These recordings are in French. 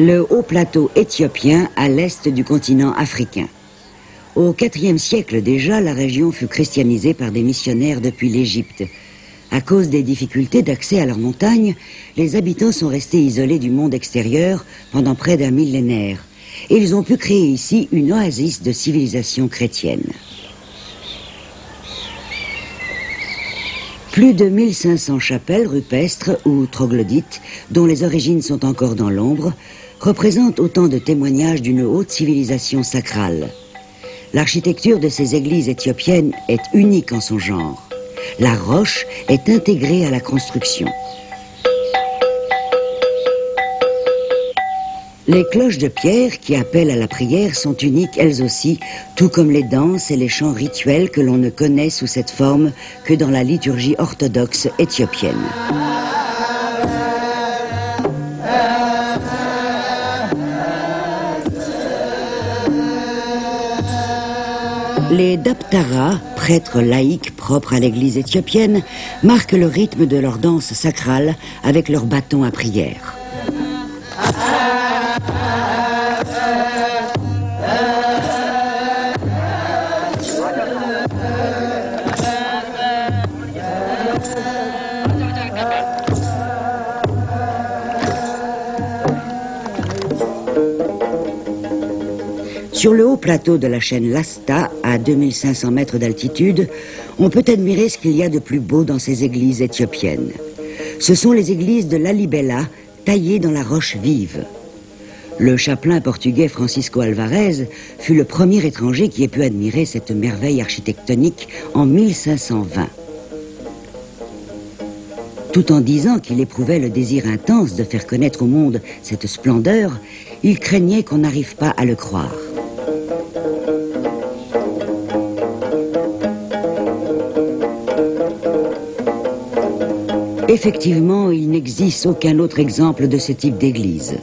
le haut plateau éthiopien à l'est du continent africain. Au IVe siècle déjà, la région fut christianisée par des missionnaires depuis l'Égypte. À cause des difficultés d'accès à leurs montagnes, les habitants sont restés isolés du monde extérieur pendant près d'un millénaire. Ils ont pu créer ici une oasis de civilisation chrétienne. Plus de 1500 chapelles rupestres ou troglodytes, dont les origines sont encore dans l'ombre, représentent autant de témoignages d'une haute civilisation sacrale. L'architecture de ces églises éthiopiennes est unique en son genre. La roche est intégrée à la construction. Les cloches de pierre qui appellent à la prière sont uniques elles aussi, tout comme les danses et les chants rituels que l'on ne connaît sous cette forme que dans la liturgie orthodoxe éthiopienne. Les Daptara, prêtres laïcs propres à l'église éthiopienne, marquent le rythme de leur danse sacrale avec leurs bâtons à prière. Sur le haut plateau de la chaîne Lasta, à 2500 mètres d'altitude, on peut admirer ce qu'il y a de plus beau dans ces églises éthiopiennes. Ce sont les églises de Lalibela, taillées dans la roche vive. Le chapelain portugais Francisco Alvarez fut le premier étranger qui ait pu admirer cette merveille architectonique en 1520. Tout en disant qu'il éprouvait le désir intense de faire connaître au monde cette splendeur, il craignait qu'on n'arrive pas à le croire. Effectivement, il n'existe aucun autre exemple de ce type d'église.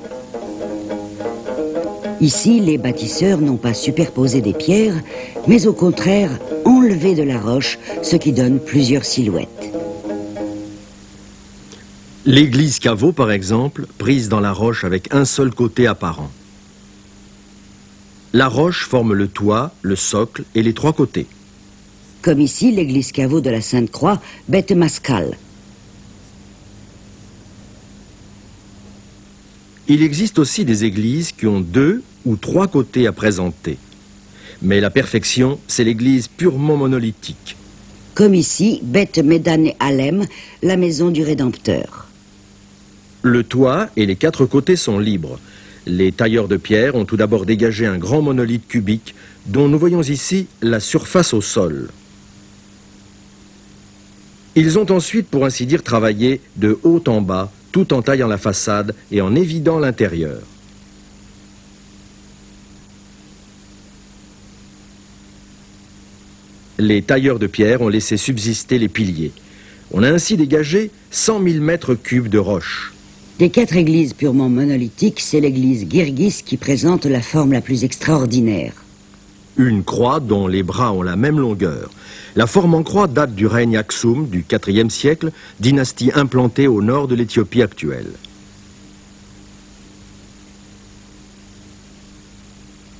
Ici, les bâtisseurs n'ont pas superposé des pierres, mais au contraire enlevé de la roche, ce qui donne plusieurs silhouettes. L'église caveau, par exemple, prise dans la roche avec un seul côté apparent. La roche forme le toit, le socle et les trois côtés. Comme ici, l'église caveau de la Sainte-Croix, Bête Mascal. Il existe aussi des églises qui ont deux ou trois côtés à présenter. Mais la perfection, c'est l'église purement monolithique. Comme ici, Beth Médane Alem, la maison du Rédempteur. Le toit et les quatre côtés sont libres. Les tailleurs de pierre ont tout d'abord dégagé un grand monolithe cubique dont nous voyons ici la surface au sol. Ils ont ensuite, pour ainsi dire, travaillé de haut en bas tout en taillant la façade et en évidant l'intérieur. Les tailleurs de pierre ont laissé subsister les piliers. On a ainsi dégagé 100 000 mètres cubes de roche. Des quatre églises purement monolithiques, c'est l'église Girgis qui présente la forme la plus extraordinaire. Une croix dont les bras ont la même longueur. La forme en croix date du règne Aksum du IVe siècle, dynastie implantée au nord de l'Éthiopie actuelle.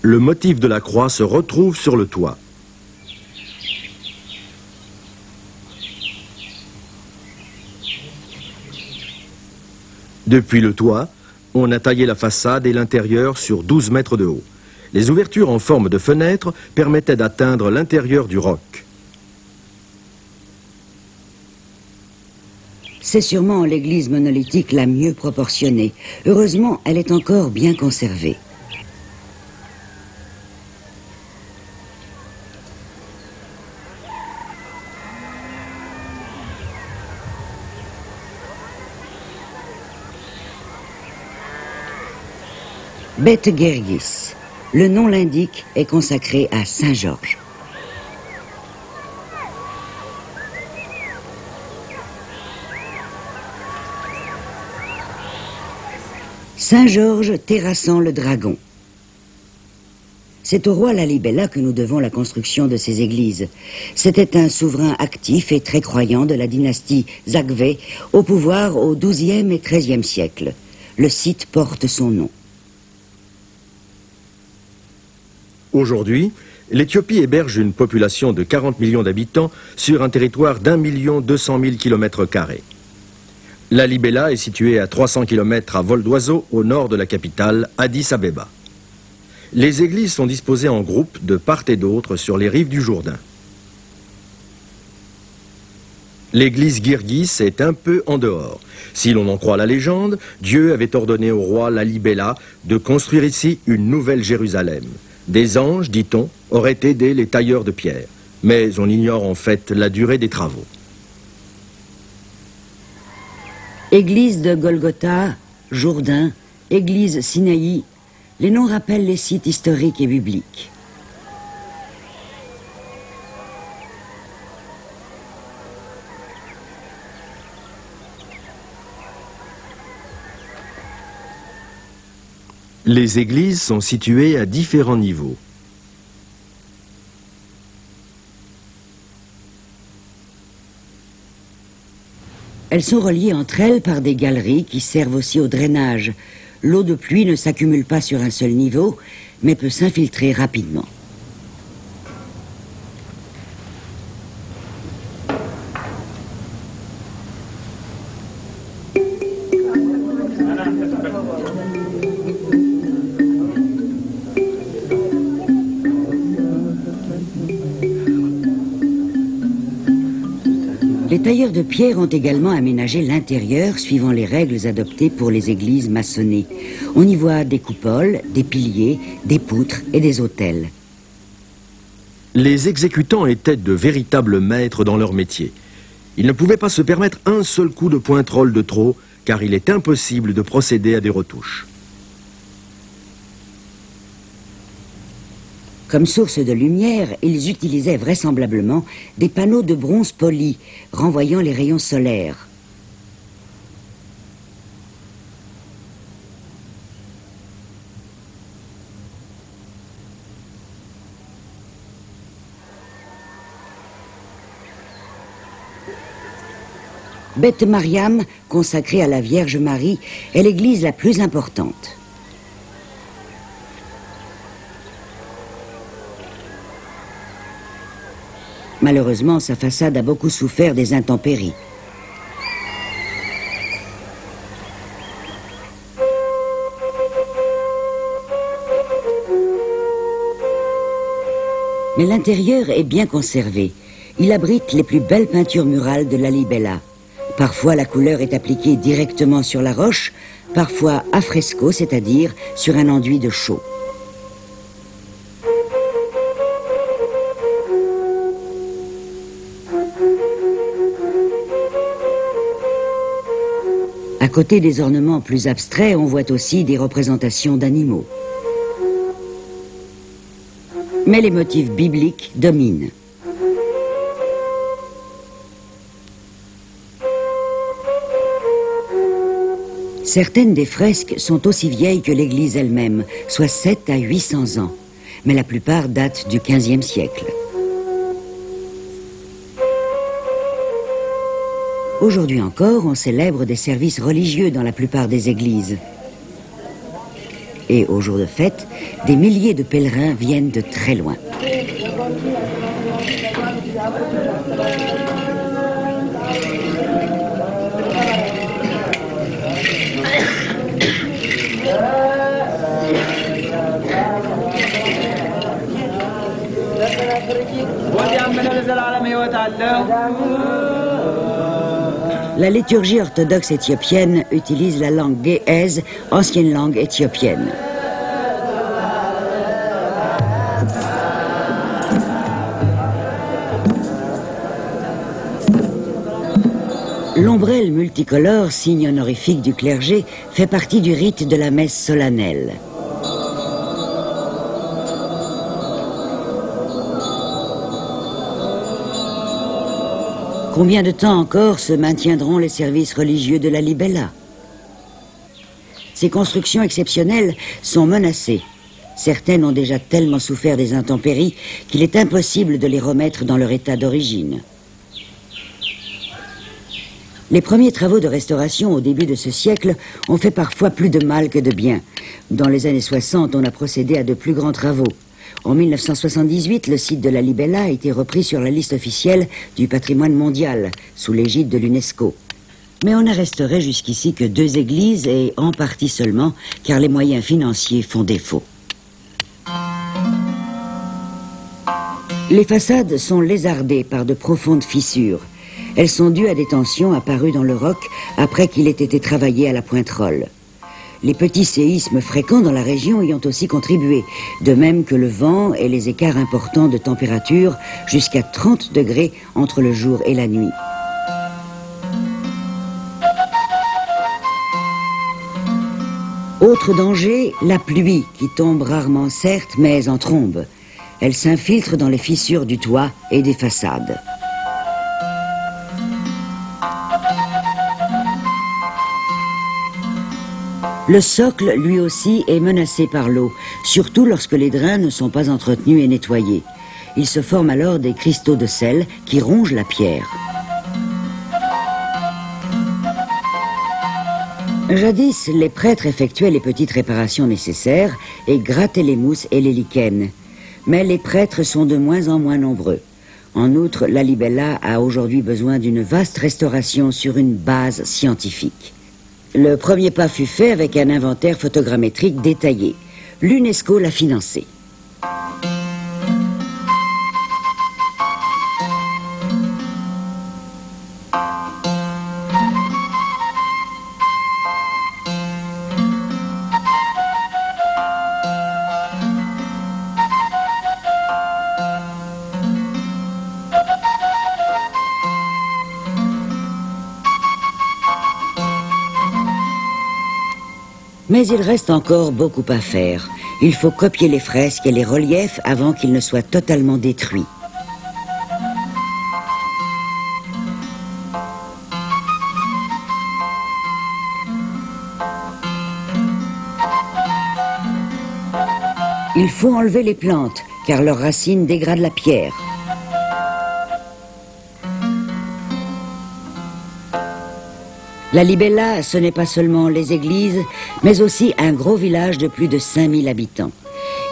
Le motif de la croix se retrouve sur le toit. Depuis le toit, on a taillé la façade et l'intérieur sur 12 mètres de haut. Les ouvertures en forme de fenêtres permettaient d'atteindre l'intérieur du roc. C'est sûrement l'église monolithique la mieux proportionnée. Heureusement, elle est encore bien conservée. Beth Gergis. Le nom l'indique, est consacré à Saint Georges. Saint-Georges terrassant le dragon. C'est au roi Lalibela que nous devons la construction de ces églises. C'était un souverain actif et très croyant de la dynastie Zagwe, au pouvoir au XIIe et XIIIe siècle. Le site porte son nom. Aujourd'hui, l'Éthiopie héberge une population de 40 millions d'habitants sur un territoire d'un million deux cent mille kilomètres carrés. La Libella est située à 300 km à vol d'oiseau au nord de la capitale, Addis Abeba. Les églises sont disposées en groupes de part et d'autre sur les rives du Jourdain. L'église Girgis est un peu en dehors. Si l'on en croit la légende, Dieu avait ordonné au roi Lalibela de construire ici une nouvelle Jérusalem. Des anges, dit-on, auraient aidé les tailleurs de pierre. Mais on ignore en fait la durée des travaux. Église de Golgotha, Jourdain, église Sinaï, les noms rappellent les sites historiques et bibliques. Les églises sont situées à différents niveaux. Elles sont reliées entre elles par des galeries qui servent aussi au drainage. L'eau de pluie ne s'accumule pas sur un seul niveau, mais peut s'infiltrer rapidement. Pierre ont également aménagé l'intérieur suivant les règles adoptées pour les églises maçonnées. On y voit des coupoles, des piliers, des poutres et des autels. Les exécutants étaient de véritables maîtres dans leur métier. Ils ne pouvaient pas se permettre un seul coup de pointrole de trop, car il est impossible de procéder à des retouches. Comme source de lumière, ils utilisaient vraisemblablement des panneaux de bronze poli, renvoyant les rayons solaires. Beth Mariam, consacrée à la Vierge Marie, est l'église la plus importante. Malheureusement, sa façade a beaucoup souffert des intempéries. Mais l'intérieur est bien conservé. Il abrite les plus belles peintures murales de la Libella. Parfois, la couleur est appliquée directement sur la roche, parfois à fresco, c'est-à-dire sur un enduit de chaux. À côté des ornements plus abstraits, on voit aussi des représentations d'animaux. Mais les motifs bibliques dominent. Certaines des fresques sont aussi vieilles que l'église elle-même, soit 7 à 800 ans, mais la plupart datent du XVe siècle. Aujourd'hui encore, on célèbre des services religieux dans la plupart des églises. Et au jour de fête, des milliers de pèlerins viennent de très loin. La liturgie orthodoxe éthiopienne utilise la langue gé'ez, ancienne langue éthiopienne. L'ombrelle multicolore, signe honorifique du clergé, fait partie du rite de la messe solennelle. Combien de temps encore se maintiendront les services religieux de la Libella? Ces constructions exceptionnelles sont menacées. Certaines ont déjà tellement souffert des intempéries qu'il est impossible de les remettre dans leur état d'origine. Les premiers travaux de restauration au début de ce siècle ont fait parfois plus de mal que de bien. Dans les années 60, on a procédé à de plus grands travaux. En 1978, le site de la Libella a été repris sur la liste officielle du patrimoine mondial, sous l'égide de l'UNESCO. Mais on n'arresterait jusqu'ici que deux églises et en partie seulement, car les moyens financiers font défaut. Les façades sont lézardées par de profondes fissures. Elles sont dues à des tensions apparues dans le roc après qu'il ait été travaillé à la pointe-rolle. Les petits séismes fréquents dans la région y ont aussi contribué, de même que le vent et les écarts importants de température jusqu'à 30 degrés entre le jour et la nuit. Autre danger, la pluie qui tombe rarement certes, mais en trombe. Elle s'infiltre dans les fissures du toit et des façades. Le socle, lui aussi, est menacé par l'eau, surtout lorsque les drains ne sont pas entretenus et nettoyés. Il se forme alors des cristaux de sel qui rongent la pierre. Jadis, les prêtres effectuaient les petites réparations nécessaires et grattaient les mousses et les lichens. Mais les prêtres sont de moins en moins nombreux. En outre, la libella a aujourd'hui besoin d'une vaste restauration sur une base scientifique. Le premier pas fut fait avec un inventaire photogrammétrique détaillé. L'UNESCO l'a financé. Mais il reste encore beaucoup à faire. Il faut copier les fresques et les reliefs avant qu'ils ne soient totalement détruits. Il faut enlever les plantes, car leurs racines dégradent la pierre. La Libella, ce n'est pas seulement les églises, mais aussi un gros village de plus de 5000 habitants.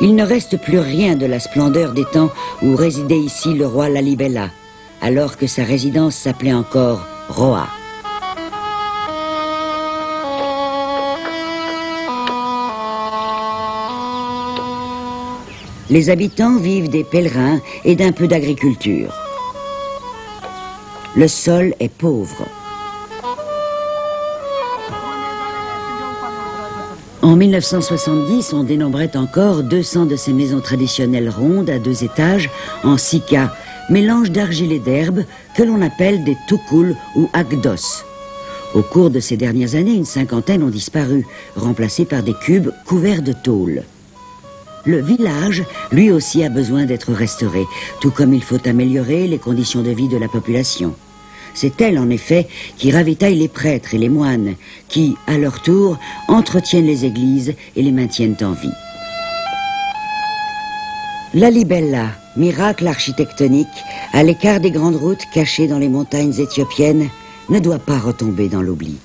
Il ne reste plus rien de la splendeur des temps où résidait ici le roi Lalibella, alors que sa résidence s'appelait encore Roa. Les habitants vivent des pèlerins et d'un peu d'agriculture. Le sol est pauvre. En 1970, on dénombrait encore 200 de ces maisons traditionnelles rondes à deux étages en sika, mélange d'argile et d'herbe que l'on appelle des tukul ou agdos. Au cours de ces dernières années, une cinquantaine ont disparu, remplacés par des cubes couverts de tôle. Le village, lui aussi, a besoin d'être restauré, tout comme il faut améliorer les conditions de vie de la population. C'est elle, en effet, qui ravitaille les prêtres et les moines, qui, à leur tour, entretiennent les églises et les maintiennent en vie. La Libella, miracle architectonique, à l'écart des grandes routes cachées dans les montagnes éthiopiennes, ne doit pas retomber dans l'oubli.